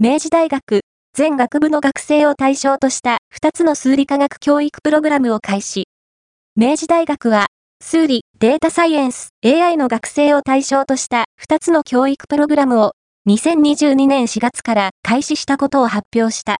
明治大学全学部の学生を対象とした2つの数理科学教育プログラムを開始。明治大学は、数理、データサイエンス、AI の学生を対象とした2つの教育プログラムを2022年4月から開始したことを発表した。